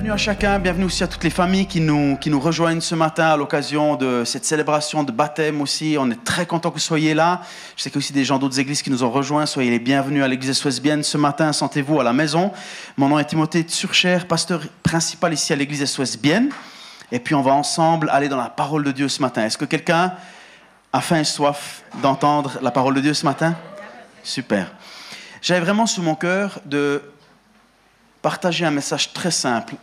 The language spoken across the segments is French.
Bienvenue à chacun, bienvenue aussi à toutes les familles qui nous, qui nous rejoignent ce matin à l'occasion de cette célébration de baptême aussi. On est très content que vous soyez là. Je sais qu'il y a aussi des gens d'autres églises qui nous ont rejoints. Soyez les bienvenus à l'église SOS ce matin. Sentez-vous à la maison. Mon nom est Timothée Surcher, pasteur principal ici à l'église SOS Et puis on va ensemble aller dans la parole de Dieu ce matin. Est-ce que quelqu'un a faim et soif d'entendre la parole de Dieu ce matin? Super. J'avais vraiment sous mon cœur de partager un message très simple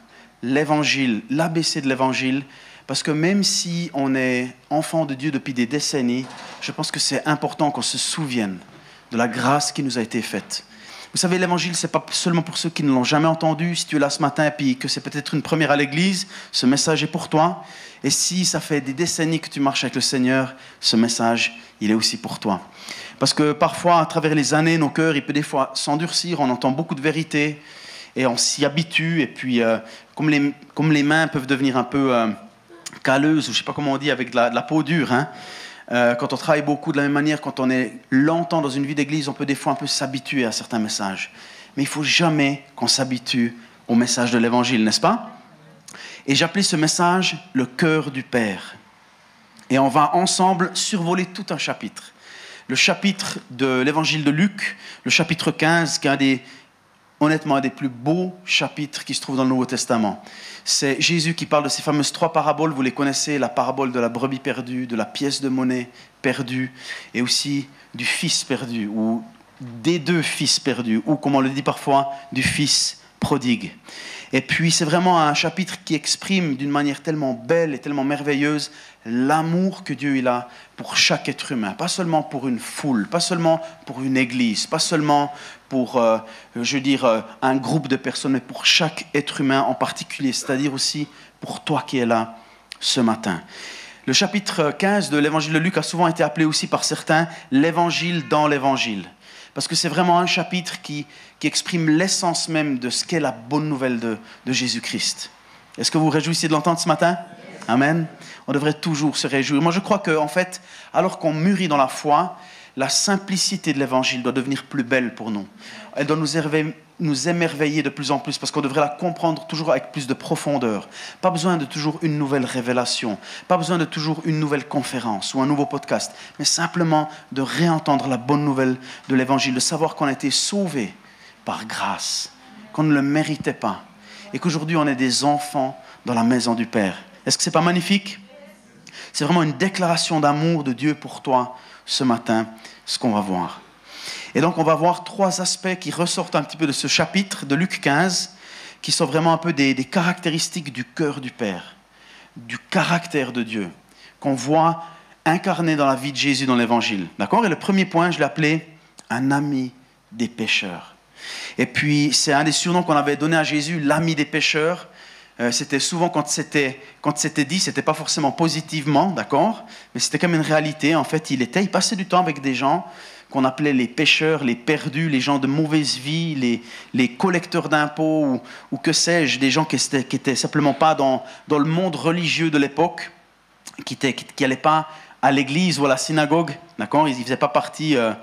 l'évangile, l'ABC de l'évangile, parce que même si on est enfant de Dieu depuis des décennies, je pense que c'est important qu'on se souvienne de la grâce qui nous a été faite. Vous savez, l'évangile, c'est pas seulement pour ceux qui ne l'ont jamais entendu. Si tu es là ce matin et que c'est peut-être une première à l'église, ce message est pour toi. Et si ça fait des décennies que tu marches avec le Seigneur, ce message, il est aussi pour toi. Parce que parfois, à travers les années, nos cœurs, il peut des fois s'endurcir. On entend beaucoup de vérités et on s'y habitue. Et puis, euh, comme, les, comme les mains peuvent devenir un peu euh, calleuses, ou je ne sais pas comment on dit, avec de la, peau dure, hein, euh, quand on travaille beaucoup de la même manière, quand on est longtemps dans une vie d'église, on peut des fois un peu s'habituer à certains messages. Mais il faut jamais qu'on s'habitue au message de l'évangile, n'est-ce pas? Et j'appelais ce message le cœur du Père. Et on va ensemble survoler tout un chapitre. Le chapitre de l'évangile de Luc, le chapitre 15, qui est un des honnêtement un des plus beaux chapitres qui se trouvent dans le Nouveau Testament. C'est Jésus qui parle de ces fameuses trois paraboles, vous les connaissez, la parabole de la brebis perdue, de la pièce de monnaie perdue, et aussi du fils perdu, ou des deux fils perdus, ou comme on le dit parfois, du fils prodigue. Et puis c'est vraiment un chapitre qui exprime d'une manière tellement belle et tellement merveilleuse l'amour que Dieu a pour chaque être humain, pas seulement pour une foule, pas seulement pour une église, pas seulement pour, euh, je veux dire, euh, un groupe de personnes, mais pour chaque être humain en particulier, c'est-à-dire aussi pour toi qui es là ce matin. Le chapitre 15 de l'évangile de Luc a souvent été appelé aussi par certains l'évangile dans l'évangile, parce que c'est vraiment un chapitre qui, qui exprime l'essence même de ce qu'est la bonne nouvelle de, de Jésus-Christ. Est-ce que vous vous réjouissez de l'entendre ce matin? Amen. On devrait toujours se réjouir. Moi, je crois qu'en en fait, alors qu'on mûrit dans la foi, la simplicité de l'évangile doit devenir plus belle pour nous. Elle doit nous, émerveiller de plus en plus parce qu'on devrait la comprendre toujours avec plus de profondeur. Pas besoin de toujours une nouvelle révélation, pas besoin de toujours une nouvelle conférence ou un nouveau podcast, mais simplement de réentendre la bonne nouvelle de l'évangile, de savoir qu'on a été sauvé par grâce, qu'on ne le méritait pas et qu'aujourd'hui on est des enfants dans la maison du Père. Est-ce que ce n'est pas magnifique? C'est vraiment une déclaration d'amour de Dieu pour toi ce matin, ce qu'on va voir. Et donc, on va voir trois aspects qui ressortent un petit peu de ce chapitre de Luc 15, qui sont vraiment un peu des, caractéristiques du cœur du Père, du caractère de Dieu, qu'on voit incarné dans la vie de Jésus dans l'Évangile. D'accord? Et le premier point, je l'ai appelé un ami des pécheurs. Et puis, c'est un des surnoms qu'on avait donné à Jésus, l'ami des pécheurs. Euh, c'était souvent quand c'était quand c'était dit, c'était pas forcément positivement, d'accord, mais c'était comme une réalité. En fait, il était, il passait du temps avec des gens qu'on appelait les pêcheurs, les perdus, les gens de mauvaise vie, les, les collecteurs d'impôts ou, que sais-je, des gens qui étaient, qui étaient simplement pas dans, dans le monde religieux de l'époque, qui n'allaient pas à l'église ou à la synagogue, d'accord Ils ne faisaient pas partie euh,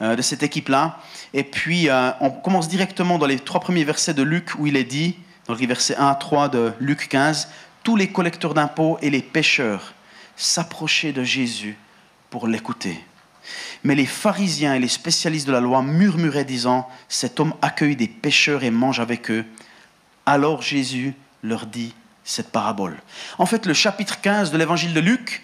euh, de cette équipe-là. Et puis, on commence directement dans les trois premiers versets de Luc où il est dit, dans les versets 1 à 3 de Luc 15, tous les collecteurs d'impôts et les pêcheurs s'approchaient de Jésus pour l'écouter. Mais les pharisiens et les spécialistes de la loi murmuraient disant, cet homme accueille des pêcheurs et mange avec eux. Alors Jésus leur dit cette parabole. En fait, le chapitre 15 de l'évangile de Luc,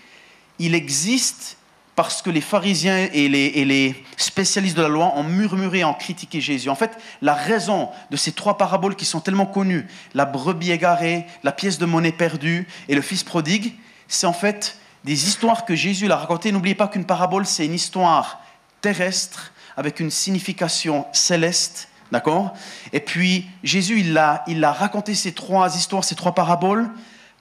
il existe parce que les pharisiens et les, spécialistes de la loi ont murmuré, ont critiqué Jésus. En fait, la raison de ces trois paraboles qui sont tellement connues, la brebis égarée, la pièce de monnaie perdue et le fils prodigue, c'est en fait des histoires que Jésus a racontées. N'oubliez pas qu'une parabole, c'est une histoire terrestre avec une signification céleste. D'accord? Et puis, Jésus, il a, il a raconté ces trois histoires, ces trois paraboles,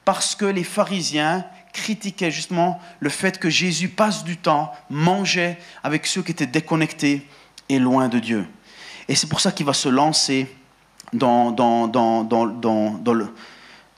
parce que les pharisiens critiquaient justement le fait que Jésus passe du temps, mangeait avec ceux qui étaient déconnectés et loin de Dieu. Et c'est pour ça qu'il va se lancer dans, dans, dans, dans, le,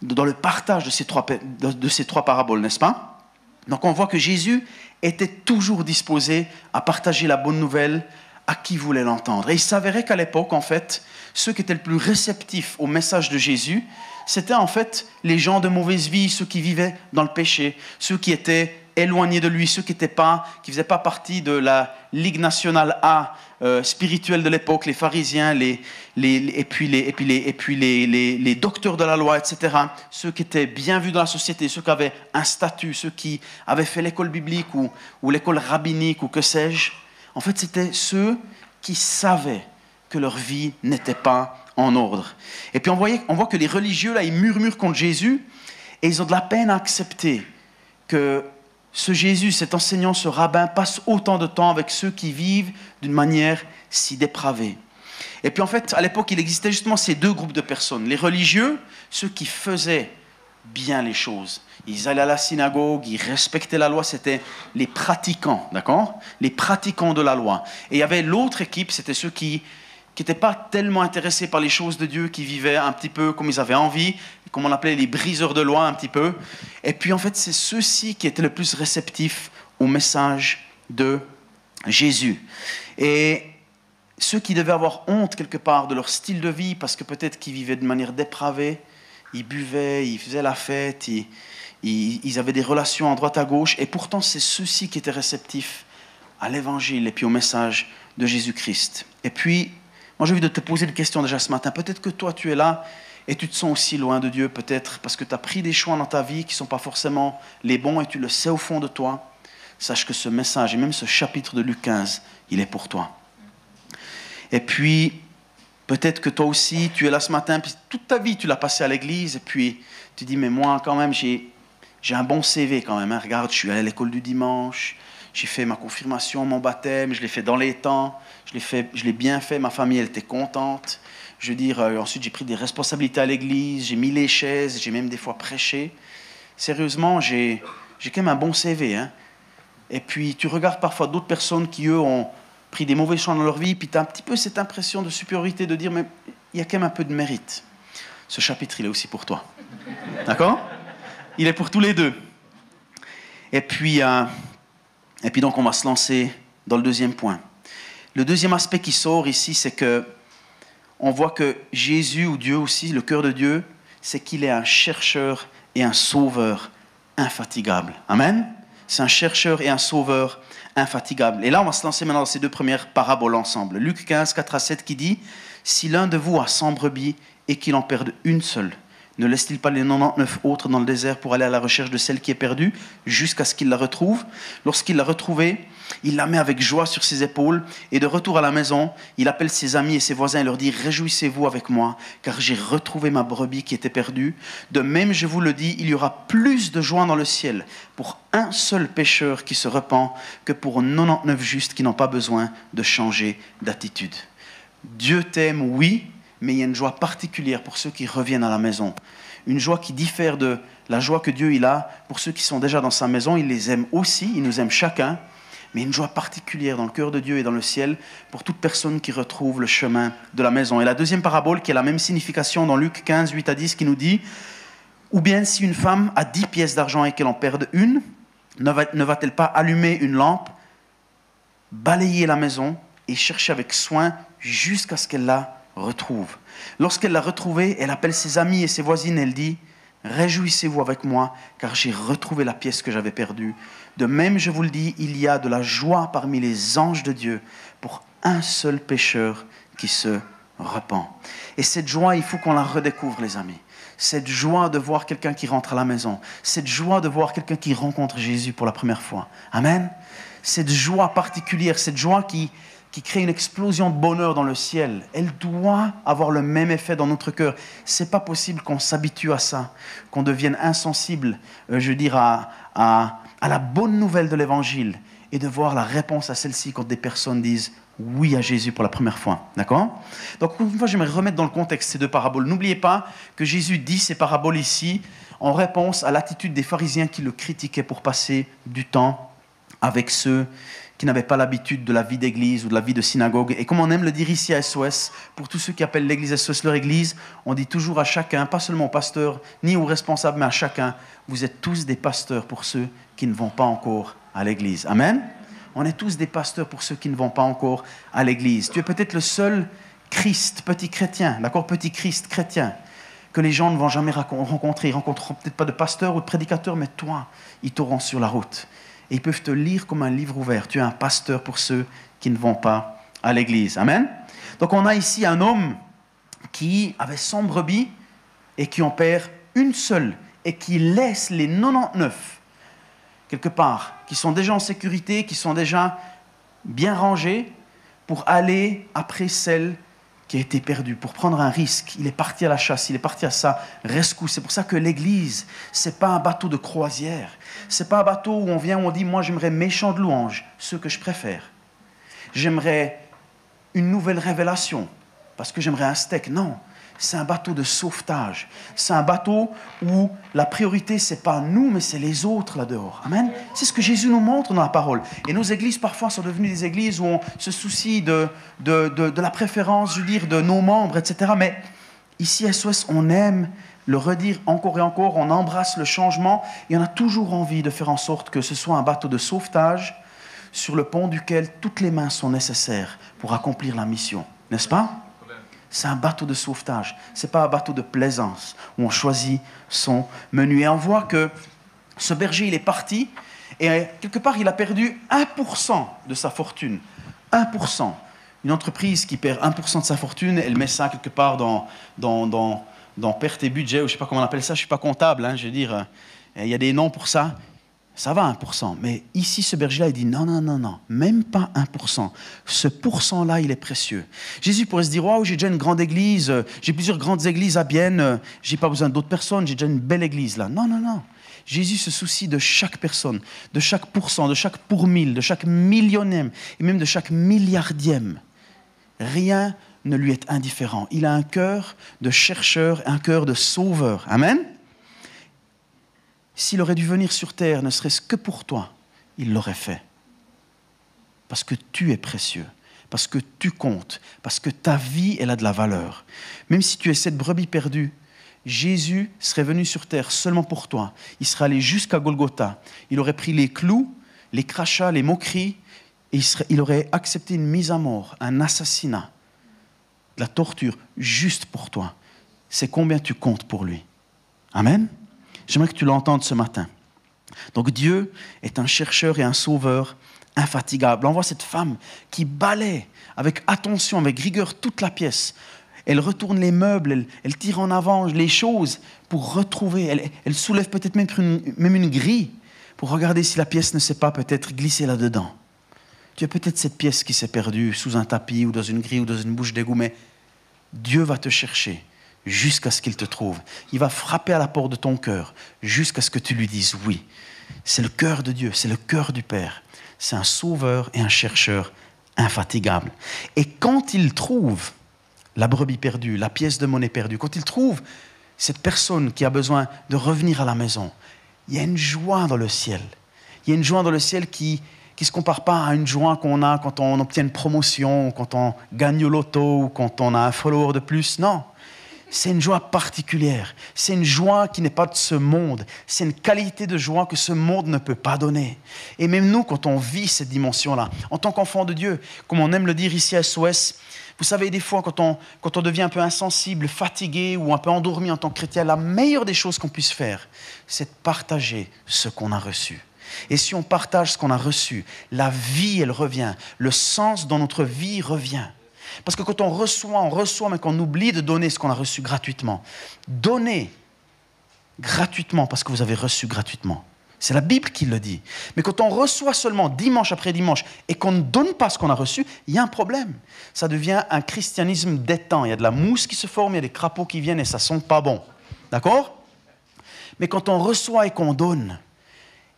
le partage de ces trois, de ces trois paraboles, n'est-ce pas? Donc on voit que Jésus était toujours disposé à partager la bonne nouvelle à qui voulait l'entendre. Et il s'avérait qu'à l'époque, en fait, ceux qui étaient le plus réceptifs au message de Jésus, c'était en fait les gens de mauvaise vie, ceux qui vivaient dans le péché, ceux qui étaient éloignés de lui, ceux qui ne pas, qui faisaient pas partie de la Ligue nationale A euh, spirituelle de l'époque, les pharisiens, les, et puis, les, et puis, les, et puis les, les, docteurs de la loi, etc. Ceux qui étaient bien vus dans la société, ceux qui avaient un statut, ceux qui avaient fait l'école biblique ou, ou l'école rabbinique ou que sais-je. En fait, c'était ceux qui savaient que leur vie n'était pas en ordre. Et puis on, voyait, on voit que les religieux, là, ils murmurent contre Jésus et ils ont de la peine à accepter que ce Jésus, cet enseignant, ce rabbin passe autant de temps avec ceux qui vivent d'une manière si dépravée. Et puis en fait, à l'époque, il existait justement ces deux groupes de personnes. Les religieux, ceux qui faisaient bien les choses. Ils allaient à la synagogue, ils respectaient la loi, c'était les pratiquants, d'accord? Les pratiquants de la loi. Et il y avait l'autre équipe, c'était ceux qui qui n'étaient pas tellement intéressés par les choses de Dieu, qui vivaient un petit peu comme ils avaient envie, comme on appelait les briseurs de loi un petit peu. Et puis en fait, c'est ceux-ci qui étaient le plus réceptifs au message de Jésus. Et ceux qui devaient avoir honte quelque part de leur style de vie, parce que peut-être qu'ils vivaient de manière dépravée, ils buvaient, ils faisaient la fête, ils, ils avaient des relations à droite à gauche, et pourtant c'est ceux-ci qui étaient réceptifs à l'évangile et puis au message de Jésus-Christ. Et puis, moi, j'ai envie de te poser une question déjà ce matin. Peut-être que toi, tu es là et tu te sens aussi loin de Dieu, peut-être parce que tu as pris des choix dans ta vie qui ne sont pas forcément les bons et tu le sais au fond de toi. Sache que ce message et même ce chapitre de Luc 15, il est pour toi. Et puis, peut-être que toi aussi, tu es là ce matin, puis toute ta vie, tu l'as passé à l'église, et puis tu dis, mais moi, quand même, j'ai, un bon CV quand même. Hein. Regarde, je suis allé à l'école du dimanche, j'ai fait ma confirmation, mon baptême, je l'ai fait dans les temps, je l'ai, fait, je l'ai bien fait, ma famille elle était contente. Je veux dire, euh, ensuite j'ai pris des responsabilités à l'église, j'ai mis les chaises, j'ai même des fois prêché. Sérieusement, j'ai, j'ai quand même un bon CV. Hein. Et puis tu regardes parfois d'autres personnes qui, eux, ont pris des mauvais choix dans leur vie, puis tu as un petit peu cette impression de supériorité de dire, mais il y a quand même un peu de mérite. Ce chapitre, il est aussi pour toi. D'accord? Il est pour tous les deux. Et puis, euh, et puis donc on va se lancer dans le deuxième point. Le deuxième aspect qui sort ici, c'est que on voit que Jésus ou Dieu aussi, le cœur de Dieu, c'est qu'il est un chercheur et un sauveur infatigable. Amen? C'est un chercheur et un sauveur infatigable. Et là, on va se lancer maintenant dans ces deux premières paraboles ensemble. Luc 15, 4 à 7 qui dit Si l'un de vous a 100 brebis et qu'il en perde une seule, ne laisse-t-il pas les 99 autres dans le désert pour aller à la recherche de celle qui est perdue jusqu'à ce qu'il la retrouve? Lorsqu'il l'a retrouvée, il la met avec joie sur ses épaules et de retour à la maison, il appelle ses amis et ses voisins et leur dit Réjouissez-vous avec moi, car j'ai retrouvé ma brebis qui était perdue. De même, je vous le dis, il y aura plus de joie dans le ciel pour un seul pécheur qui se repent que pour 99 justes qui n'ont pas besoin de changer d'attitude. Dieu t'aime, oui, mais il y a une joie particulière pour ceux qui reviennent à la maison. Une joie qui diffère de la joie que Dieu il a pour ceux qui sont déjà dans sa maison. Il les aime aussi, il nous aime chacun, mais une joie particulière dans le cœur de Dieu et dans le ciel pour toute personne qui retrouve le chemin de la maison. Et la deuxième parabole qui a la même signification dans Luc 15, 8 à 10 qui nous dit, ou bien si une femme a dix pièces d'argent et qu'elle en perde une, ne va-t-elle pas allumer une lampe, balayer la maison et chercher avec soin jusqu'à ce qu'elle la retrouve. Lorsqu'elle l'a retrouvée, elle appelle ses amis et ses voisines, elle dit, Réjouissez-vous avec moi, car j'ai retrouvé la pièce que j'avais perdue. De même, je vous le dis, il y a de la joie parmi les anges de Dieu pour un seul pécheur qui se repent. Et cette joie, il faut qu'on la redécouvre, les amis. Cette joie de voir quelqu'un qui rentre à la maison. Cette joie de voir quelqu'un qui rencontre Jésus pour la première fois. Amen. Cette joie particulière, cette joie qui, qui crée une explosion de bonheur dans le ciel, elle doit avoir le même effet dans notre cœur. C'est pas possible qu'on s'habitue à ça, qu'on devienne insensible, euh, je veux dire, à, à, la bonne nouvelle de l'évangile et de voir la réponse à celle-ci quand des personnes disent oui à Jésus pour la première fois. D'accord? Donc, une fois, j'aimerais remettre dans le contexte ces deux paraboles. N'oubliez pas que Jésus dit ces paraboles ici en réponse à l'attitude des pharisiens qui le critiquaient pour passer du temps avec ceux qui n'avaient pas l'habitude de la vie d'église ou de la vie de synagogue. Et comme on aime le dire ici à SOS, pour tous ceux qui appellent l'église SOS leur église, on dit toujours à chacun, pas seulement au pasteur ni aux responsables, mais à chacun, vous êtes tous des pasteurs pour ceux qui ne vont pas encore à l'église. Amen On est tous des pasteurs pour ceux qui ne vont pas encore à l'église. Tu es peut-être le seul Christ, petit chrétien, d'accord, petit Christ chrétien, que les gens ne vont jamais rencontrer. Ils rencontreront peut-être pas de pasteur ou de prédicateur, mais toi, ils t'auront sur la route. Et ils peuvent te lire comme un livre ouvert. Tu es un pasteur pour ceux qui ne vont pas à l'église. Amen. Donc on a ici un homme qui avait 100 brebis et qui en perd une seule et qui laisse les 99 quelque part, qui sont déjà en sécurité, qui sont déjà bien rangés pour aller après celle qui a été perdu, pour prendre un risque. Il est parti à la chasse, il est parti à sa rescousse. C'est pour ça que l'Église, c'est pas un bateau de croisière. C'est pas un bateau où on vient, où on dit, moi j'aimerais méchant de louanges, ce que je préfère. J'aimerais une nouvelle révélation, parce que j'aimerais un steak. Non, c'est un bateau de sauvetage. C'est un bateau où la priorité, c'est pas nous, mais c'est les autres là dehors. Amen. C'est ce que Jésus nous montre dans la parole. Et nos églises, parfois, sont devenues des églises où on se soucie de, de, de, la préférence, je veux dire, de nos membres, etc. Mais ici, SOS, on aime le redire encore et encore, on embrasse le changement et on a toujours envie de faire en sorte que ce soit un bateau de sauvetage sur le pont duquel toutes les mains sont nécessaires pour accomplir la mission. N'est-ce pas? C'est un bateau de sauvetage. Ce n'est pas un bateau de plaisance où on choisit son menu. Et on voit que ce berger, il est parti et quelque part, il a perdu 1% de sa fortune. 1%. Une entreprise qui perd 1% de sa fortune, elle met ça quelque part dans, dans, dans, perte et budget, ou je ne sais pas comment on appelle ça, je ne suis pas comptable, hein, je veux dire, il y a des noms pour ça ça va 1%. Mais ici, ce berger-là, il dit non, non, non, non, même pas 1%. Ce pourcent-là, il est précieux. Jésus pourrait se dire, waouh, j'ai déjà une grande église, euh, j'ai plusieurs grandes églises à Bienne, euh, j'ai pas besoin d'autres personnes, j'ai déjà une belle église là. Non, non, non. Jésus se soucie de chaque personne, de chaque pourcent, de chaque pour mille, de chaque millionième et même de chaque milliardième. Rien ne lui est indifférent. Il a un cœur de chercheur, un cœur de sauveur. Amen? S'il aurait dû venir sur terre, ne serait-ce que pour toi, il l'aurait fait. Parce que tu es précieux, parce que tu comptes, parce que ta vie, elle a de la valeur. Même si tu es cette brebis perdue, Jésus serait venu sur terre seulement pour toi. Il serait allé jusqu'à Golgotha. Il aurait pris les clous, les crachats, les moqueries, et il, il aurait accepté une mise à mort, un assassinat, de la torture, juste pour toi. C'est combien tu comptes pour lui. Amen. J'aimerais que tu l'entendes ce matin. Donc Dieu est un chercheur et un sauveur infatigable. On voit cette femme qui balaie avec attention, avec rigueur toute la pièce. Elle retourne les meubles, elle, tire en avant les choses pour retrouver. Elle, soulève peut-être même une, même une grille pour regarder si la pièce ne s'est pas peut-être glissée là-dedans. Tu as peut-être cette pièce qui s'est perdue sous un tapis ou dans une grille ou dans une bouche d'égout, mais Dieu va te chercher jusqu'à ce qu'il te trouve. Il va frapper à la porte de ton cœur jusqu'à ce que tu lui dises oui. C'est le cœur de Dieu, c'est le cœur du Père. C'est un sauveur et un chercheur infatigable. Et quand il trouve la brebis perdue, la pièce de monnaie perdue, quand il trouve cette personne qui a besoin de revenir à la maison, il y a une joie dans le ciel. Il y a une joie dans le ciel qui ne se compare pas à une joie qu'on a quand on obtient une promotion, quand on gagne au loto ou quand on a un follower de plus. Non, c'est une joie particulière. C'est une joie qui n'est pas de ce monde. C'est une qualité de joie que ce monde ne peut pas donner. Et même nous, quand on vit cette dimension-là, en tant qu'enfant de Dieu, comme on aime le dire ici à SOS, vous savez, des fois, quand on, quand on devient un peu insensible, fatigué ou un peu endormi en tant que chrétien, la meilleure des choses qu'on puisse faire, c'est de partager ce qu'on a reçu. Et si on partage ce qu'on a reçu, la vie, elle revient. Le sens dans notre vie revient. Parce que quand on reçoit, on reçoit, mais qu'on oublie de donner ce qu'on a reçu gratuitement. Donnez gratuitement parce que vous avez reçu gratuitement. C'est la Bible qui le dit. Mais quand on reçoit seulement dimanche après dimanche et qu'on ne donne pas ce qu'on a reçu, il y a un problème. Ça devient un christianisme d'étang. Il y a de la mousse qui se forme, il y a des crapauds qui viennent et ça sent pas bon. D'accord? Mais quand on reçoit et qu'on donne,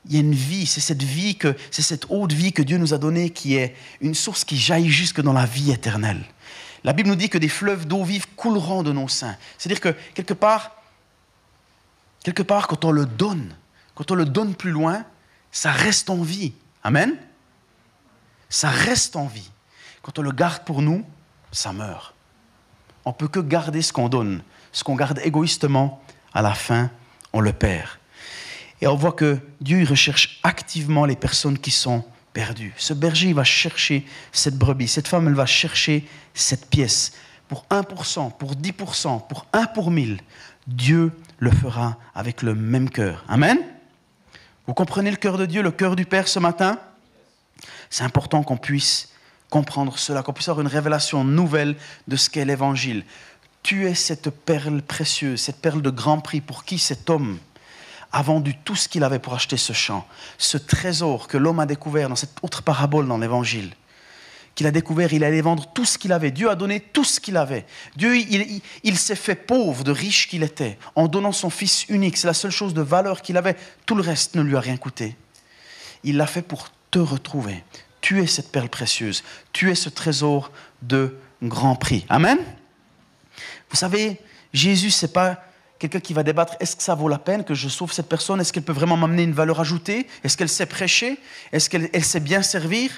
il y a une vie, c'est cette vie que, c'est cette haute vie que Dieu nous a donnée qui est une source qui jaillit jusque dans la vie éternelle. La Bible nous dit que des fleuves d'eau vive couleront de nos seins. C'est-à-dire que quelque part, quelque part, quand on le donne, quand on le donne plus loin, ça reste en vie. Amen? ça reste en vie. Quand on le garde pour nous, ça meurt. On peut que garder ce qu'on donne. Ce qu'on garde égoïstement, à la fin, on le perd. Et on voit que Dieu recherche activement les personnes qui sont perdues. Ce berger il va chercher cette brebis. Cette femme, elle va chercher cette pièce. Pour 1%, pour 10%, pour 1 pour 1000, Dieu le fera avec le même cœur. Amen? Vous comprenez le cœur de Dieu, le cœur du Père ce matin? C'est important qu'on puisse comprendre cela, qu'on puisse avoir une révélation nouvelle de ce qu'est l'Évangile. Tu es cette perle précieuse, cette perle de grand prix pour qui cet homme? A vendu tout ce qu'il avait pour acheter ce champ, ce trésor que l'homme a découvert dans cette autre parabole dans l'Évangile qu'il a découvert, il allait vendre tout ce qu'il avait. Dieu a donné tout ce qu'il avait. Dieu, il, s'est fait pauvre de riche qu'il était en donnant son fils unique. C'est la seule chose de valeur qu'il avait. Tout le reste ne lui a rien coûté. Il l'a fait pour te retrouver. Tu es cette perle précieuse. Tu es ce trésor de grand prix. Amen. Vous savez, Jésus, c'est pas quelqu'un qui va débattre est-ce que ça vaut la peine que je sauve cette personne? Est-ce qu'elle peut vraiment m'amener une valeur ajoutée? Est-ce qu'elle sait prêcher? Est-ce qu'elle sait bien servir?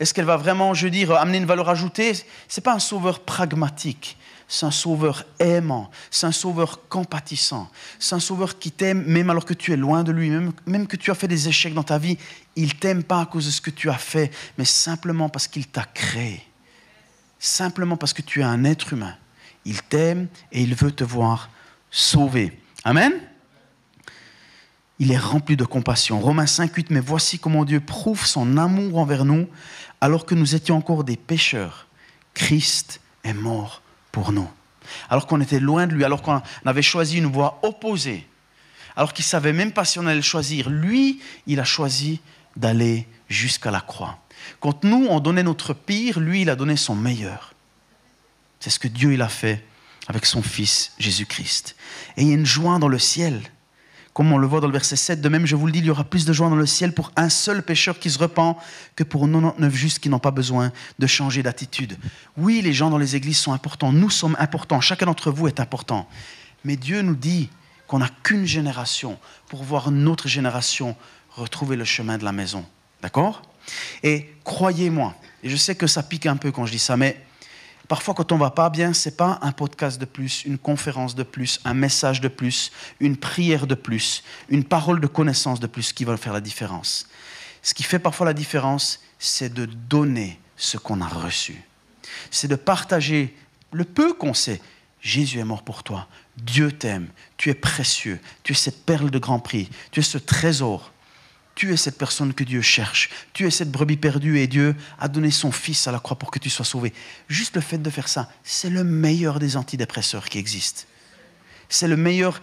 Est-ce qu'elle va vraiment, je veux dire, amener une valeur ajoutée? Ce n'est pas un sauveur pragmatique. C'est un sauveur aimant, c'est un sauveur compatissant, c'est un sauveur qui t'aime même alors que tu es loin de lui, même, même que tu as fait des échecs dans ta vie. Il t'aime pas à cause de ce que tu as fait, mais simplement parce qu'il t'a créé. Simplement parce que tu es un être humain. Il t'aime et il veut te voir sauvé. Amen il est rempli de compassion. Romains 5, 8, mais voici comment Dieu prouve son amour envers nous, alors que nous étions encore des pécheurs. Christ est mort pour nous. Alors qu'on était loin de lui, alors qu'on avait choisi une voie opposée, alors qu'il ne savait même pas si on allait le choisir, lui, il a choisi d'aller jusqu'à la croix. Quand nous, on donnait notre pire, lui, il a donné son meilleur. C'est ce que Dieu il a fait avec son Fils Jésus-Christ. Et il y a une joie dans le ciel comme on le voit dans le verset 7, de même, je vous le dis, il y aura plus de joie dans le ciel pour un seul pécheur qui se repent que pour 99 justes qui n'ont pas besoin de changer d'attitude. Oui, les gens dans les églises sont importants, nous sommes importants, chacun d'entre vous est important. Mais Dieu nous dit qu'on n'a qu'une génération pour voir notre génération retrouver le chemin de la maison. D'accord? Et croyez-moi, et je sais que ça pique un peu quand je dis ça, mais Parfois, quand on va pas bien, c'est pas un podcast de plus, une conférence de plus, un message de plus, une prière de plus, une parole de connaissance de plus qui va faire la différence. Ce qui fait parfois la différence, c'est de donner ce qu'on a reçu. C'est de partager le peu qu'on sait. Jésus est mort pour toi. Dieu t'aime. Tu es précieux. Tu es cette perle de grand prix. Tu es ce trésor tu es cette personne que Dieu cherche. Tu es cette brebis perdue et Dieu a donné son Fils à la croix pour que tu sois sauvé. Juste le fait de faire ça, c'est le meilleur des antidépresseurs qui existent. C'est le meilleur,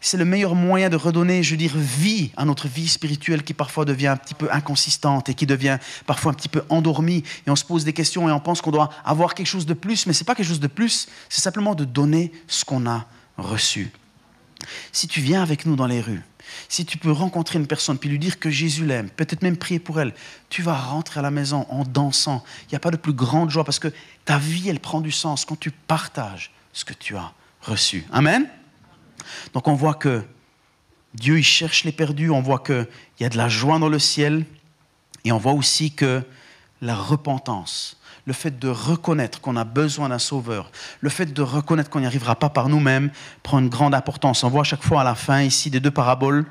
c'est le meilleur moyen de redonner, je veux dire, vie à notre vie spirituelle qui parfois devient un petit peu inconsistante et qui devient parfois un petit peu endormie. Et on se pose des questions et on pense qu'on doit avoir quelque chose de plus, mais ce n'est pas quelque chose de plus, c'est simplement de donner ce qu'on a reçu. Si tu viens avec nous dans les rues, si tu peux rencontrer une personne puis lui dire que Jésus l'aime, peut-être même prier pour elle, tu vas rentrer à la maison en dansant. Il n'y a pas de plus grande joie parce que ta vie, elle prend du sens quand tu partages ce que tu as reçu. Amen? Donc on voit que Dieu, il cherche les perdus, on voit qu'il y a de la joie dans le ciel et on voit aussi que la repentance, le fait de reconnaître qu'on a besoin d'un sauveur, le fait de reconnaître qu'on n'y arrivera pas par nous-mêmes, prend une grande importance. On voit à chaque fois à la fin ici des deux paraboles,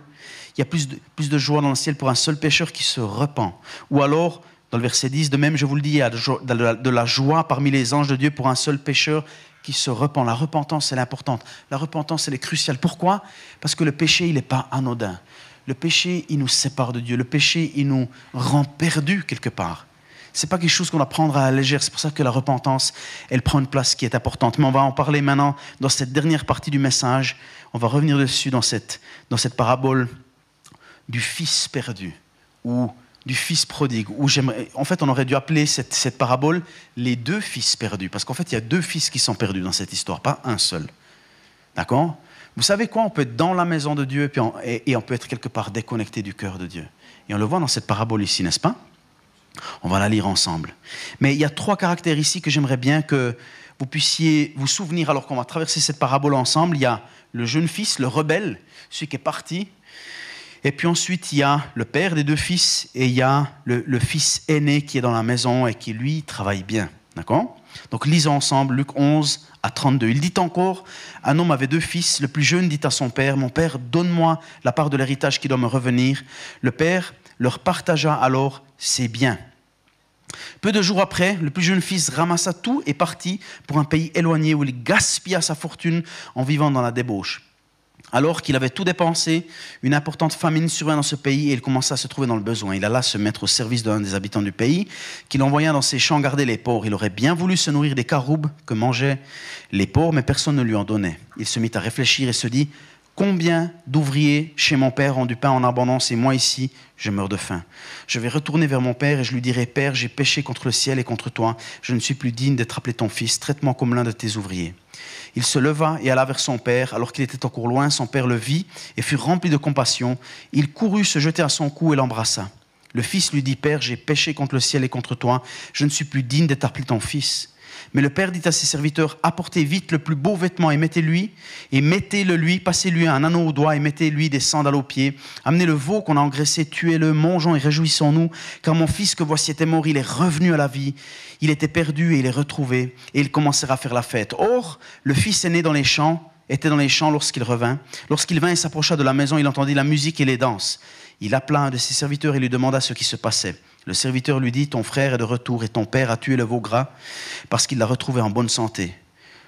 il y a plus de, plus de joie dans le ciel pour un seul pécheur qui se repent. Ou alors, dans le verset 10, de même, je vous le dis, il y a de la joie parmi les anges de Dieu pour un seul pécheur qui se repent. La repentance, elle est importante. La repentance, elle est cruciale. Pourquoi? Parce que le péché, il n'est pas anodin. Le péché, il nous sépare de Dieu. Le péché, il nous rend perdus quelque part n'est pas quelque chose qu'on va prendre à la légère. C'est pour ça que la repentance, elle prend une place qui est importante. Mais on va en parler maintenant dans cette dernière partie du message. On va revenir dessus dans cette, dans cette parabole du fils perdu ou du fils prodigue. Où en fait, on aurait dû appeler cette, cette parabole les deux fils perdus. Parce qu'en fait, il y a deux fils qui sont perdus dans cette histoire, pas un seul. D'accord? Vous savez quoi? On peut être dans la maison de Dieu et, et on peut être quelque part déconnecté du cœur de Dieu. Et on le voit dans cette parabole ici, n'est-ce pas? On va la lire ensemble. Mais il y a trois caractères ici que j'aimerais bien que vous puissiez vous souvenir alors qu'on va traverser cette parabole ensemble. Il y a le jeune fils, le rebelle, celui qui est parti. Et puis ensuite, il y a le père des deux fils et il y a le, le fils aîné qui est dans la maison et qui, lui, travaille bien. D'accord? Donc lisons ensemble Luc 11 à 32. Il dit encore, un homme avait deux fils. Le plus jeune dit à son père, mon père, donne-moi la part de l'héritage qui doit me revenir. Le père leur partagea alors ses biens. Peu de jours après, le plus jeune fils ramassa tout et partit pour un pays éloigné où il gaspilla sa fortune en vivant dans la débauche. Alors qu'il avait tout dépensé, une importante famine survint dans ce pays et il commença à se trouver dans le besoin. Il alla se mettre au service d'un des habitants du pays, qu'il envoya dans ses champs garder les porcs. Il aurait bien voulu se nourrir des caroubes que mangeaient les porcs, mais personne ne lui en donnait. Il se mit à réfléchir et se dit Combien d'ouvriers chez mon père ont du pain en abondance et moi ici, je meurs de faim. Je vais retourner vers mon père et je lui dirai Père, j'ai péché contre le ciel et contre toi. Je ne suis plus digne d'être appelé ton fils. Traite-moi comme l'un de tes ouvriers. Il se leva et alla vers son père. Alors qu'il était encore loin, son père le vit et fut rempli de compassion. Il courut se jeter à son cou et l'embrassa. Le fils lui dit Père, j'ai péché contre le ciel et contre toi. Je ne suis plus digne d'être appelé ton fils. Mais le père dit à ses serviteurs, apportez vite le plus beau vêtement et mettez-lui, et mettez-le lui, passez-lui un anneau au doigt et mettez-lui des sandales aux pieds. Amenez le veau qu'on a engraissé, tuez-le, mangeons et réjouissons-nous, car mon fils que voici était mort, il est revenu à la vie. Il était perdu et il est retrouvé, et il commencera à faire la fête. Or, le fils aîné dans les champs était dans les champs lorsqu'il revint. Lorsqu'il vint et s'approcha de la maison, il entendit la musique et les danses. Il appela un de ses serviteurs et lui demanda ce qui se passait. Le serviteur lui dit, ton frère est de retour et ton père a tué le veau gras parce qu'il l'a retrouvé en bonne santé.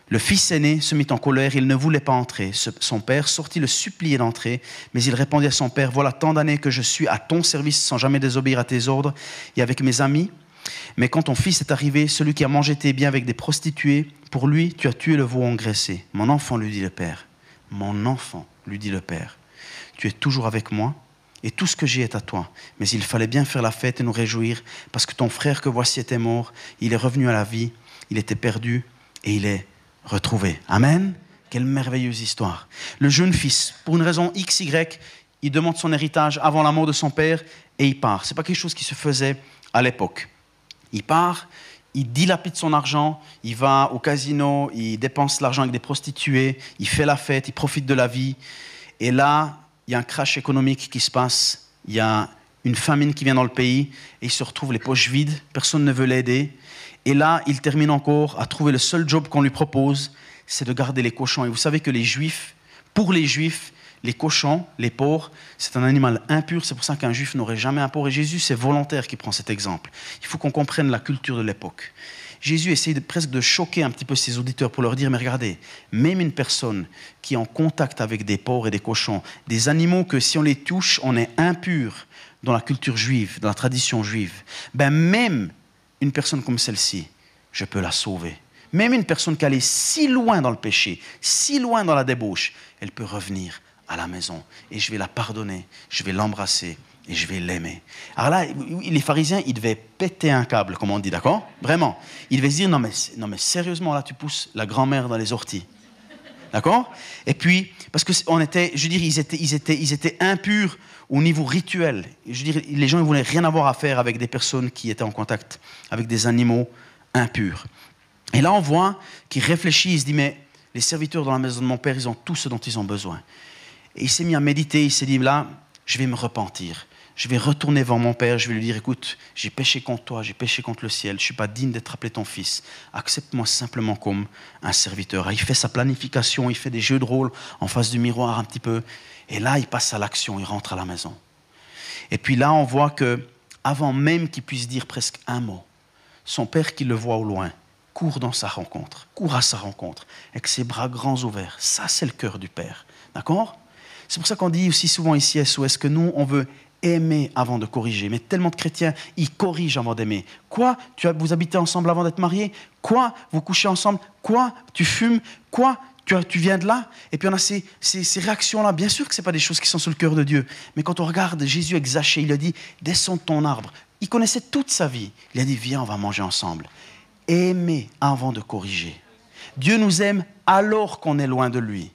Le fils aîné se mit en colère, il ne voulait pas entrer. Son père sortit le supplier d'entrer, mais il répondit à son père, voilà tant d'années que je suis à ton service sans jamais désobéir à tes ordres et avec mes amis. Mais quand ton fils est arrivé, celui qui a mangé tes biens avec des prostituées, pour lui, tu as tué le veau engraissé. Mon enfant, lui dit le père, mon enfant, lui dit le père, tu es toujours avec moi et tout ce que j'ai est à toi. Mais il fallait bien faire la fête et nous réjouir, parce que ton frère que voici était mort, il est revenu à la vie, il était perdu et il est retrouvé. Amen. Quelle merveilleuse histoire. Le jeune fils, pour une raison X, Y, il demande son héritage avant la mort de son père et il part. Ce n'est pas quelque chose qui se faisait à l'époque. Il part, il dilapide son argent, il va au casino, il dépense l'argent avec des prostituées, il fait la fête, il profite de la vie. Et là, il y a un crash économique qui se passe, il y a une famine qui vient dans le pays, et il se retrouve les poches vides, personne ne veut l'aider. Et là, il termine encore à trouver le seul job qu'on lui propose, c'est de garder les cochons. Et vous savez que les juifs, pour les juifs, les cochons, les porcs, c'est un animal impur, c'est pour ça qu'un juif n'aurait jamais un porc. Et Jésus, c'est volontaire qui prend cet exemple. Il faut qu'on comprenne la culture de l'époque. Jésus essaye presque de choquer un petit peu ses auditeurs pour leur dire, mais regardez, même une personne qui est en contact avec des porcs et des cochons, des animaux que si on les touche, on est impur dans la culture juive, dans la tradition juive, ben même une personne comme celle-ci, je peux la sauver. Même une personne qui allait si loin dans le péché, si loin dans la débauche, elle peut revenir à la maison et je vais la pardonner, je vais l'embrasser et je vais l'aimer. Alors là, les pharisiens, ils devaient péter un câble, comme on dit, d'accord? Vraiment. Ils devaient se dire, non mais, non mais sérieusement, là, tu pousses la grand-mère dans les orties. D'accord? Et puis, parce que on était, je veux dire, ils étaient, ils étaient, ils étaient impurs au niveau rituel. Je veux dire, les gens, ils voulaient rien avoir à faire avec des personnes qui étaient en contact avec des animaux impurs. Et là, on voit qu'ils réfléchissent, ils se disent, mais les serviteurs dans la maison de mon père, ils ont tout ce dont ils ont besoin. Et il s'est mis à méditer, il s'est dit, là, je vais me repentir je vais retourner vers mon père, je vais lui dire, écoute, j'ai péché contre toi, j'ai péché contre le ciel, je ne suis pas digne d'être appelé ton fils. Accepte-moi simplement comme un serviteur. Il fait sa planification, il fait des jeux de rôle en face du miroir un petit peu. Et là, il passe à l'action, il rentre à la maison. Et puis là, on voit que, avant même qu'il puisse dire presque un mot, son père qui le voit au loin, court dans sa rencontre, court à sa rencontre, avec ses bras grands ouverts. Ça, c'est le cœur du Père. D'accord? C'est pour ça qu'on dit aussi souvent ici SOS que nous, on veut aimer avant de corriger. Mais tellement de chrétiens, ils corrigent avant d'aimer. Quoi tu as, Vous habitez ensemble avant d'être mariés? Quoi Vous couchez ensemble? Quoi Tu fumes? Quoi tu, viens de là? Et puis on a ces, ces, réactions-là. Bien sûr que ce pas des choses qui sont sur le cœur de Dieu. Mais quand on regarde Jésus avec Zachée, il a dit, descends de ton arbre. Il connaissait toute sa vie. Il a dit, viens, on va manger ensemble. Aimer avant de corriger. Dieu nous aime alors qu'on est loin de lui.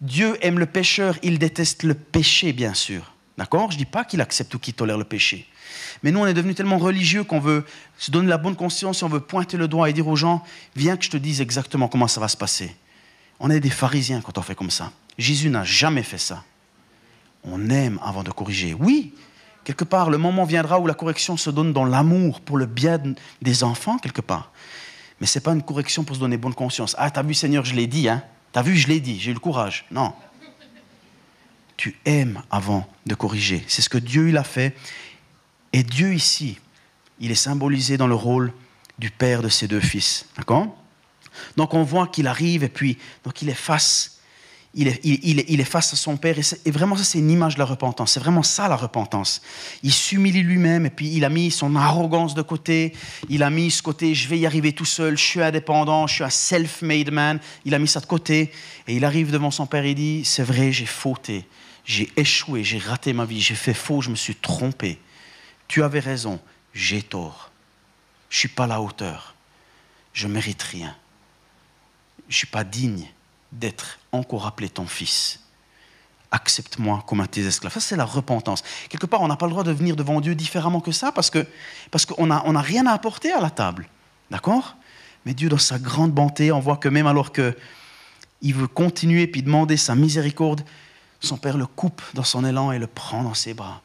Dieu aime le pécheur, il déteste le péché, bien sûr. D'accord? Je ne dis pas qu'il accepte ou qu'il tolère le péché. Mais nous, on est devenus tellement religieux qu'on veut se donner la bonne conscience on veut pointer le doigt et dire aux gens, viens que je te dise exactement comment ça va se passer. On est des pharisiens quand on fait comme ça. Jésus n'a jamais fait ça. on aime avant de corriger. Oui, quelque part, le moment viendra où la correction se donne dans l'amour pour le bien des enfants, quelque part. Mais ce n'est pas une correction pour se donner bonne conscience. Ah, t'as vu, Seigneur, je l'ai dit, hein T'as vu, je l'ai dit, j'ai eu le courage. Non. Tu aimes avant de corriger. C'est ce que Dieu, il a fait. Et Dieu, ici, il est symbolisé dans le rôle du père de ses deux fils. D'accord? Donc on voit qu'il arrive et puis donc il est face il est, face à son père. Et, vraiment, ça, c'est une image de la repentance. C'est vraiment ça, la repentance. Il s'humilie lui-même et puis il a mis son arrogance de côté. Il a mis ce côté, je vais y arriver tout seul, je suis indépendant, je suis un self-made man. Il a mis ça de côté. Et il arrive devant son père et il dit, c'est vrai, j'ai fauté. J'ai échoué, j'ai raté ma vie, j'ai fait faux, je me suis trompé. Tu avais raison, j'ai tort. Je ne suis pas à la hauteur. Je mérite rien. Je ne suis pas digne d'être encore appelé ton fils. Accepte-moi comme un tes esclaves. Ça, c'est la repentance. Quelque part, on n'a pas le droit de venir devant Dieu différemment que ça parce qu'on parce qu'on n'a on a rien à apporter à la table. D'accord? Mais Dieu, dans sa grande bonté, on voit que même alors qu'il veut continuer puis demander sa miséricorde, son père le coupe dans son élan et le prend dans ses bras.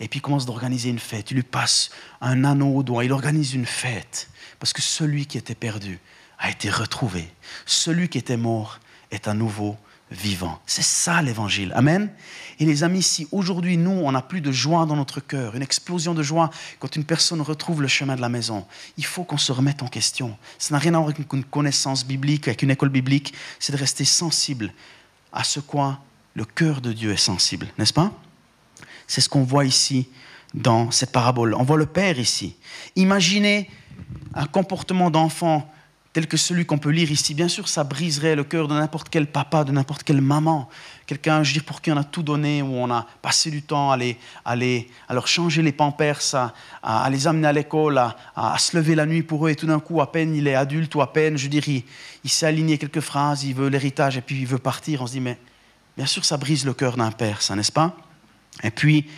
Et puis il commence d'organiser une fête. Il lui passe un anneau au doigt. Il organise une fête. Parce que celui qui était perdu a été retrouvé. Celui qui était mort est à nouveau vivant. C'est ça l'évangile. Amen. Et les amis, si aujourd'hui nous, on n'a plus de joie dans notre cœur, une explosion de joie quand une personne retrouve le chemin de la maison, il faut qu'on se remette en question. Ça n'a rien à voir avec une connaissance biblique, avec une école biblique, c'est de rester sensible à ce quoi le cœur de Dieu est sensible, n'est-ce pas? C'est ce qu'on voit ici dans cette parabole. On voit le Père ici. Imaginez un comportement d'enfant tel que celui qu'on peut lire ici, bien sûr, ça briserait le cœur de n'importe quel papa, de n'importe quelle maman. Quelqu'un, je veux dire, pour qui on a tout donné, où on a passé du temps à, les, à, leur changer les pampers, à, à, les amener à l'école, à, se lever la nuit pour eux, et tout d'un coup, à peine il est adulte, ou à peine, je dirais, il, s'est aligné quelques phrases, il veut l'héritage, et puis il veut partir. On se dit, mais bien sûr, ça brise le cœur d'un père, ça, n'est-ce pas? Et puis,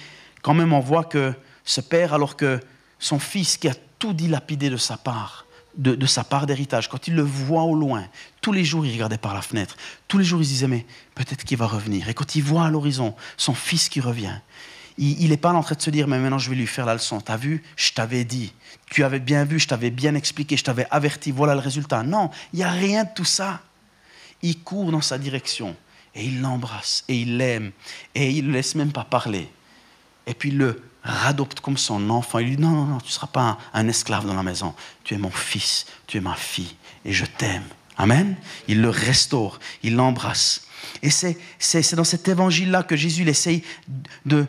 quand même, on voit que ce père, alors que son fils qui a tout dilapidé de sa part, de, sa part d'héritage, quand il le voit au loin, tous les jours il regardait par la fenêtre, tous les jours il se disait mais peut-être qu'il va revenir. Et quand il voit à l'horizon son fils qui revient, il n'est pas en train de se dire mais maintenant je vais lui faire la leçon. T'as vu, je t'avais dit, tu avais bien vu, je t'avais bien expliqué, je t'avais averti, voilà le résultat. Non, il n'y a rien de tout ça. Il court dans sa direction et il l'embrasse et il l'aime et il ne laisse même pas parler. Et puis le radopte comme son enfant. Il dit non, non, non, tu ne seras pas un, esclave dans la maison. Tu es mon fils, tu es ma fille, et je t'aime. Amen. Il le restaure, il l'embrasse. Et c'est, dans cet évangile-là que Jésus essaye de,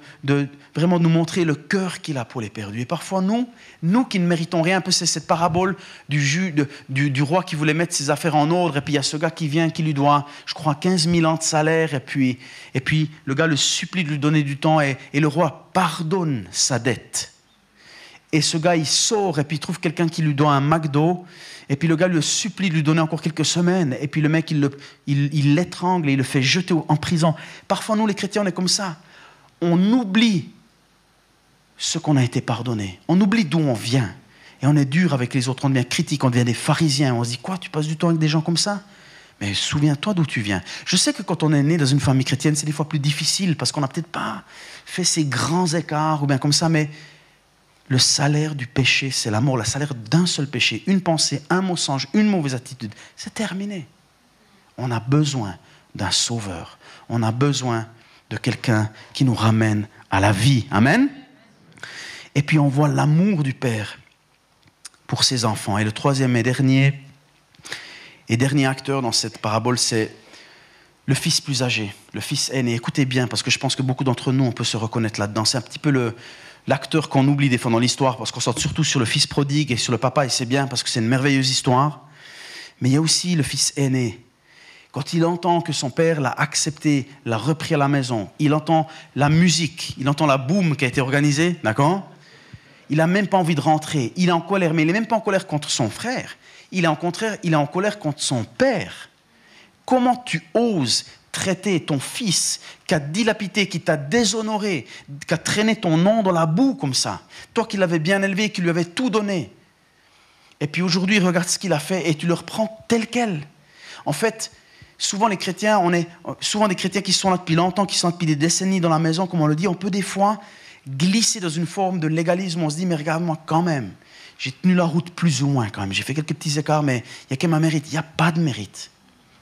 vraiment nous montrer le cœur qu'il a pour les perdus. Et parfois, nous, nous qui ne méritons rien, un peu c'est cette parabole du, du, roi qui voulait mettre ses affaires en ordre, et puis il y a ce gars qui vient, qui lui doit, je crois, 15 000 ans de salaire, et puis, et puis le gars le supplie de lui donner du temps, et, et le roi pardonne sa dette. Et ce gars, il sort, et puis il trouve quelqu'un qui lui doit un McDo, et puis le gars le supplie de lui donner encore quelques semaines. Et puis le mec, il l'étrangle et il le fait jeter en prison. Parfois, nous, les chrétiens, on est comme ça. On oublie ce qu'on a été pardonné. On oublie d'où on vient. Et on est dur avec les autres. On devient critique, on devient des pharisiens. On se dit, quoi, tu passes du temps avec des gens comme ça? Mais souviens-toi d'où tu viens. Je sais que quand on est né dans une famille chrétienne, c'est des fois plus difficile parce qu'on n'a peut-être pas fait ces grands écarts ou bien comme ça, mais le salaire du péché, c'est la mort. Le salaire d'un seul péché, une pensée, un mot songe, une mauvaise attitude, c'est terminé. On a besoin d'un sauveur. On a besoin de quelqu'un qui nous ramène à la vie. Amen. Et puis on voit l'amour du Père pour ses enfants. Et le troisième et dernier, et dernier acteur dans cette parabole, c'est le fils plus âgé, le fils aîné. Écoutez bien, parce que je pense que beaucoup d'entre nous, on peut se reconnaître là-dedans. C'est un petit peu le, l'acteur qu'on oublie des fois dans l'histoire, parce qu'on sort surtout sur le fils prodigue et sur le papa, et c'est bien parce que c'est une merveilleuse histoire. Mais il y a aussi le fils aîné. Quand il entend que son père l'a accepté, l'a repris à la maison, il entend la musique, il entend la boum qui a été organisée, d'accord? Il n'a même pas envie de rentrer. Il est en colère, mais il n'est même pas en colère contre son frère. Il est en contraire, il est en colère contre son père. Comment tu oses traité ton fils, qui a dilapidé, qui t'a déshonoré, qui a traîné ton nom dans la boue comme ça, toi qui l'avais bien élevé, qui lui avais tout donné. Et puis aujourd'hui, regarde ce qu'il a fait et tu le reprends tel quel. En fait, souvent les chrétiens, on est souvent des chrétiens qui sont là depuis longtemps, qui sont là depuis des décennies dans la maison, comme on le dit, on peut des fois glisser dans une forme de légalisme. On se dit, mais regarde-moi quand même, j'ai tenu la route plus ou moins quand même. J'ai fait quelques petits écarts, mais il y a quand même un mérite. Il n'y a pas de mérite.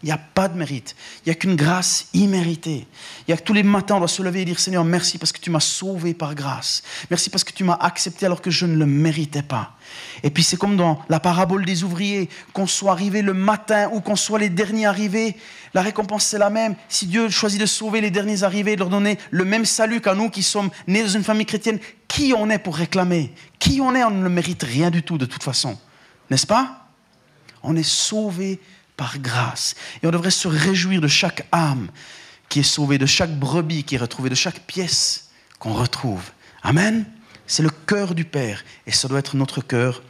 Il n'y a pas de mérite. Il n'y a qu'une grâce imméritée. Il y a que tous les matins, on doit se lever et dire Seigneur, merci parce que tu m'as sauvé par grâce. Merci parce que tu m'as accepté alors que je ne le méritais pas. Et puis c'est comme dans la parabole des ouvriers, qu'on soit arrivé le matin ou qu'on soit les derniers arrivés, la récompense c'est la même. Si Dieu choisit de sauver les derniers arrivés, de leur donner le même salut qu'à nous qui sommes nés dans une famille chrétienne, qui on est pour réclamer? Qui on est? On ne mérite rien du tout de toute façon. N'est-ce pas? On est sauvés par grâce. Et on devrait se réjouir de chaque âme qui est sauvée, de chaque brebis qui est retrouvée, de chaque pièce qu'on retrouve. Amen. C'est le cœur du Père et ça doit être notre cœur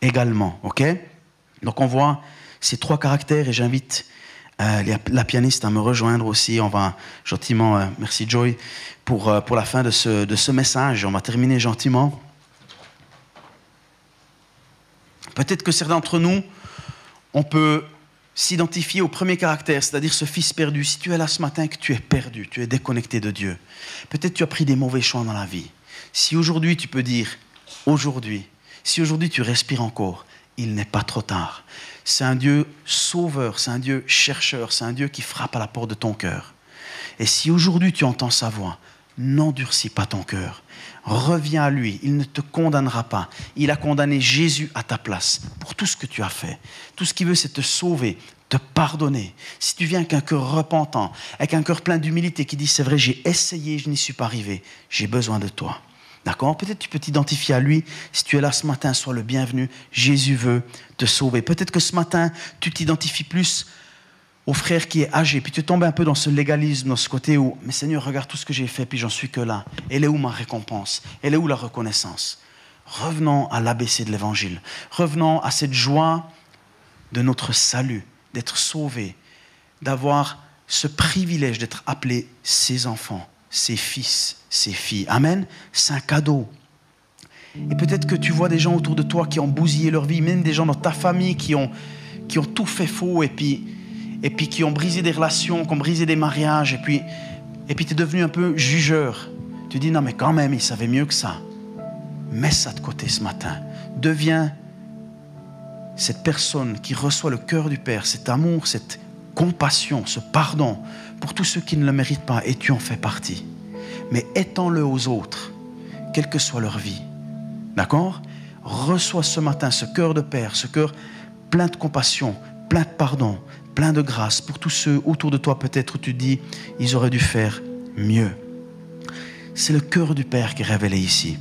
également. Ok? Donc on voit ces trois caractères et j'invite euh, la pianiste à me rejoindre aussi. On va gentiment, euh, merci Joy, pour, euh, pour la fin de ce, de ce message. On va terminer gentiment. Peut-être que certains d'entre nous, on peut s'identifier au premier caractère, c'est-à-dire ce fils perdu. Si tu es là ce matin que tu es perdu, tu es déconnecté de Dieu, peut-être tu as pris des mauvais choix dans la vie. Si aujourd'hui tu peux dire, aujourd'hui, si aujourd'hui tu respires encore, il n'est pas trop tard. C'est un Dieu sauveur, c'est un Dieu chercheur, c'est un Dieu qui frappe à la porte de ton cœur. Et si aujourd'hui tu entends sa voix, n'endurcis pas ton cœur. Reviens à lui, il ne te condamnera pas. Il a condamné Jésus à ta place pour tout ce que tu as fait. Tout ce qu'il veut, c'est te sauver, te pardonner. Si tu viens avec un cœur repentant, avec un cœur plein d'humilité qui dit, c'est vrai, j'ai essayé, je n'y suis pas arrivé, j'ai besoin de toi. D'accord? Peut-être tu peux t'identifier à lui. Si tu es là ce matin, sois le bienvenu. Jésus veut te sauver. Peut-être que ce matin, tu t'identifies plus au frère qui est âgé, puis tu tombes un peu dans ce légalisme, dans ce côté où, mais Seigneur, regarde tout ce que j'ai fait, puis j'en suis que là. Elle est où ma récompense? Elle est où la reconnaissance? Revenons à l'ABC de l'Évangile. Revenons à cette joie de notre salut, d'être sauvé, d'avoir ce privilège d'être appelé ses enfants, ses fils, ses filles. Amen. C'est un cadeau. Et peut-être que tu vois des gens autour de toi qui ont bousillé leur vie, même des gens dans ta famille qui ont, qui ont tout fait faux, et puis et puis qui ont brisé des relations, qui ont brisé des mariages, et puis, et puis tu es devenu un peu jugeur. Tu dis, non mais quand même, il savait mieux que ça. Mets ça de côté ce matin. Deviens cette personne qui reçoit le cœur du Père, cet amour, cette compassion, ce pardon pour tous ceux qui ne le méritent pas, et tu en fais partie. Mais étends-le aux autres, quelle que soit leur vie. D'accord? Reçois ce matin ce cœur de Père, ce cœur plein de compassion, plein de pardon, plein de grâce pour tous ceux autour de toi peut-être où tu dis, ils auraient dû faire mieux. C'est le cœur du Père qui est révélé ici.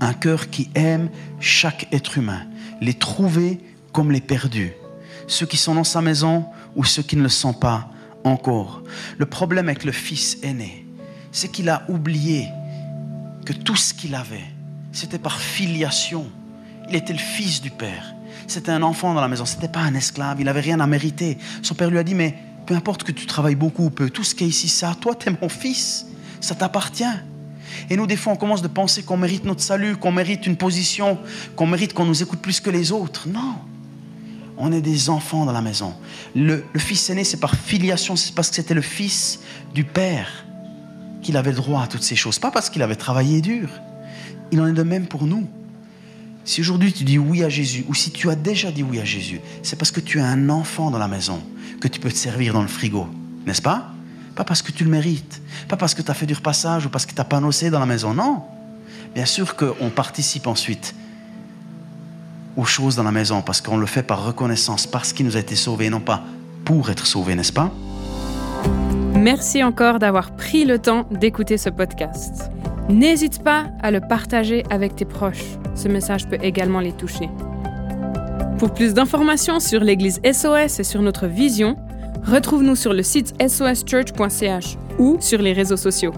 Un cœur qui aime chaque être humain, les trouver comme les perdus, ceux qui sont dans sa maison ou ceux qui ne le sont pas encore. Le problème avec le fils aîné, c'est qu'il a oublié que tout ce qu'il avait, c'était par filiation. Il était le fils du Père. C'était un enfant dans la maison, c'était pas un esclave, il n'avait rien à mériter. Son père lui a dit, mais peu importe que tu travailles beaucoup ou peu, tout ce qui est ici, à toi, tu es mon fils, ça t'appartient. Et nous, des fois, on commence de penser qu'on mérite notre salut, qu'on mérite une position, qu'on mérite qu'on nous écoute plus que les autres. Non. On est des enfants dans la maison. Le, le fils aîné, c'est par filiation, c'est parce que c'était le fils du Père qu'il avait droit à toutes ces choses. Pas parce qu'il avait travaillé dur. Il en est de même pour nous. Si aujourd'hui tu dis oui à Jésus, ou si tu as déjà dit oui à Jésus, c'est parce que tu as un enfant dans la maison que tu peux te servir dans le frigo, n'est-ce pas? Pas parce que tu le mérites, pas parce que tu as fait du repassage ou parce que tu n'as pas nossé dans la maison, non. Bien sûr qu'on participe ensuite aux choses dans la maison parce qu'on le fait par reconnaissance, parce qu'il nous a été sauvé, non pas pour être sauvé, n'est-ce pas? Merci encore d'avoir pris le temps d'écouter ce podcast. N'hésite pas à le partager avec tes proches. Ce message peut également les toucher. Pour plus d'informations sur l'Église SOS et sur notre vision, retrouve-nous sur le site soschurch.ch ou sur les réseaux sociaux.